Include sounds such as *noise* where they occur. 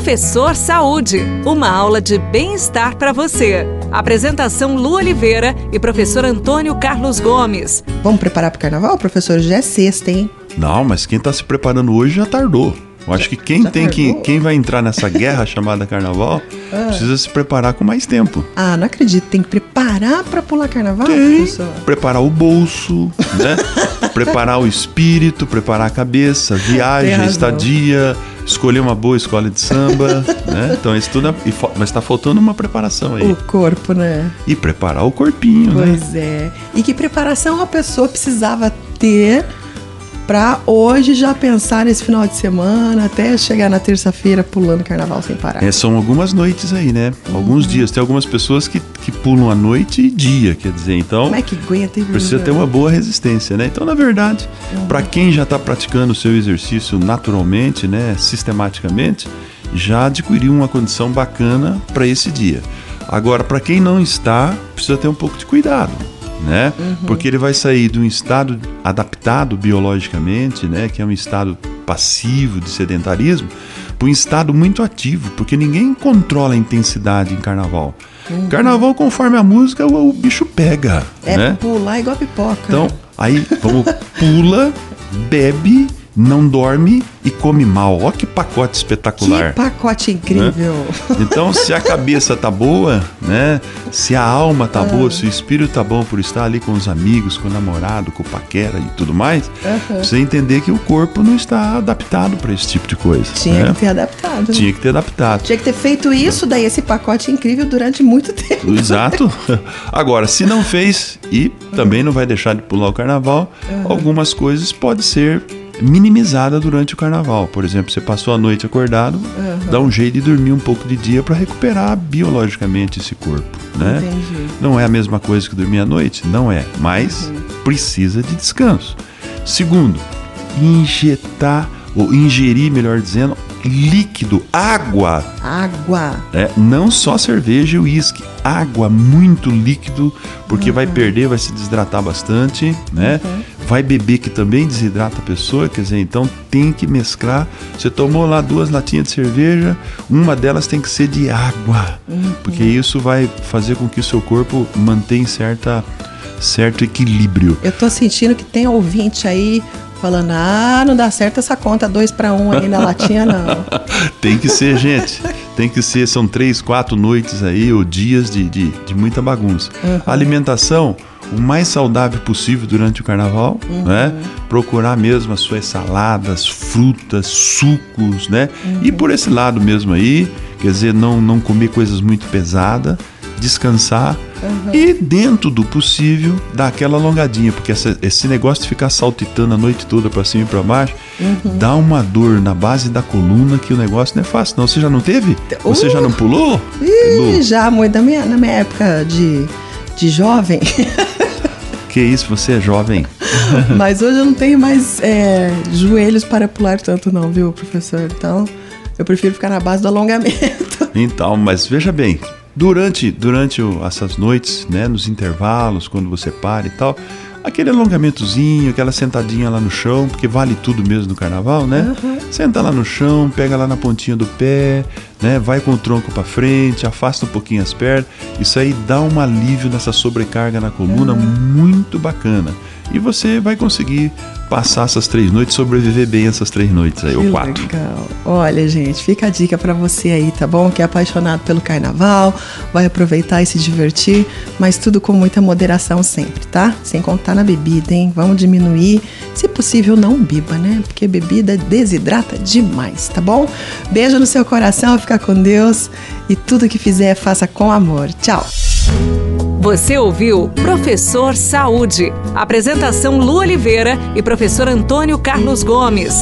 Professor Saúde, uma aula de bem-estar para você. Apresentação Lu Oliveira e professor Antônio Carlos Gomes. Vamos preparar para o carnaval, professor? Já é sexta, hein? Não, mas quem está se preparando hoje já tardou. Eu acho que quem tem que quem vai entrar nessa guerra *laughs* chamada carnaval ah. precisa se preparar com mais tempo. Ah, não acredito. Tem que preparar para pular carnaval, tem. Preparar o bolso, né? *laughs* preparar o espírito, preparar a cabeça, viagem, estadia, escolher uma boa escola de samba, *laughs* né? Então isso tudo, é, mas está faltando uma preparação aí. O corpo, né? E preparar o corpinho, pois né? Pois é. E que preparação a pessoa precisava ter para hoje já pensar nesse final de semana até chegar na terça-feira pulando carnaval sem parar. É, são algumas noites aí, né? Alguns uhum. dias. Tem algumas pessoas que, que pulam a noite e dia, quer dizer, então. Como é que aguenta? Precisa ter uma boa resistência, né? Então, na verdade, uhum. para quem já está praticando o seu exercício naturalmente, né, sistematicamente, já adquiriu uma condição bacana para esse dia. Agora, para quem não está, precisa ter um pouco de cuidado né? Uhum. Porque ele vai sair de um estado adaptado biologicamente, né, que é um estado passivo de sedentarismo, para um estado muito ativo, porque ninguém controla a intensidade em carnaval. Uhum. Carnaval, conforme a música, o, o bicho pega. É né? pular igual pipoca. Então, aí vamos pula, bebe não dorme e come mal. Olha que pacote espetacular. Que pacote incrível. Né? Então, se a *laughs* cabeça tá boa, né? Se a alma tá ah. boa, se o espírito tá bom por estar ali com os amigos, com o namorado, com o paquera e tudo mais, uhum. você entender que o corpo não está adaptado para esse tipo de coisa. Tinha né? que ter adaptado. Né? Tinha que ter adaptado. Tinha que ter feito isso, daí esse pacote incrível durante muito tempo. Exato. *laughs* Agora, se não fez e também não vai deixar de pular o carnaval, uhum. algumas coisas pode ser minimizada durante o carnaval. Por exemplo, você passou a noite acordado, uhum. dá um jeito de dormir um pouco de dia para recuperar biologicamente esse corpo, né? Entendi. Não é a mesma coisa que dormir à noite, não é, mas uhum. precisa de descanso. Segundo, injetar ou ingerir, melhor dizendo, líquido, água. Água. É, não só cerveja e uísque, água, muito líquido, porque uhum. vai perder, vai se desidratar bastante, né? Uhum. Vai beber que também desidrata a pessoa, quer dizer, então tem que mesclar. Você tomou lá duas latinhas de cerveja, uma delas tem que ser de água, uhum. porque isso vai fazer com que o seu corpo mantenha certa certo equilíbrio. Eu tô sentindo que tem ouvinte aí falando: ah, não dá certo essa conta dois para um aí na latinha, não. *laughs* Tem que ser, gente. *laughs* Tem que ser, são três, quatro noites aí, ou dias de, de, de muita bagunça. Uhum. A alimentação, o mais saudável possível durante o carnaval, uhum. né? Procurar mesmo as suas saladas, frutas, sucos, né? Uhum. E por esse lado mesmo aí, quer dizer, não, não comer coisas muito pesadas, descansar Uhum. E dentro do possível, dar aquela alongadinha, porque essa, esse negócio de ficar saltitando a noite toda para cima e para baixo, uhum. dá uma dor na base da coluna que o negócio não é fácil. Não, você já não teve? Uh. Você já não pulou? Ih, já, muito. Na minha, na minha época de, de jovem. *laughs* Que isso, você é jovem. *laughs* Mas hoje eu não tenho mais é, joelhos para pular tanto, não, viu, professor? Então, eu prefiro ficar na base do alongamento. Então, mas veja bem, Durante, durante essas noites, né, nos intervalos, quando você para e tal, aquele alongamentozinho, aquela sentadinha lá no chão, porque vale tudo mesmo no carnaval, né? Uhum. Senta lá no chão, pega lá na pontinha do pé, né? Vai com o tronco para frente, afasta um pouquinho as pernas. Isso aí dá um alívio nessa sobrecarga na coluna uhum. muito bacana. E você vai conseguir passar essas três noites, sobreviver bem essas três noites aí, que ou quatro. Legal. Olha, gente, fica a dica para você aí, tá bom? Que é apaixonado pelo carnaval, vai aproveitar e se divertir, mas tudo com muita moderação sempre, tá? Sem contar na bebida, hein? Vamos diminuir. Se possível, não beba, né? Porque bebida desidrata demais, tá bom? Beijo no seu coração, fica com Deus e tudo que fizer, faça com amor. Tchau. Você ouviu Professor Saúde. Apresentação Lu Oliveira e professor Antônio Carlos Gomes.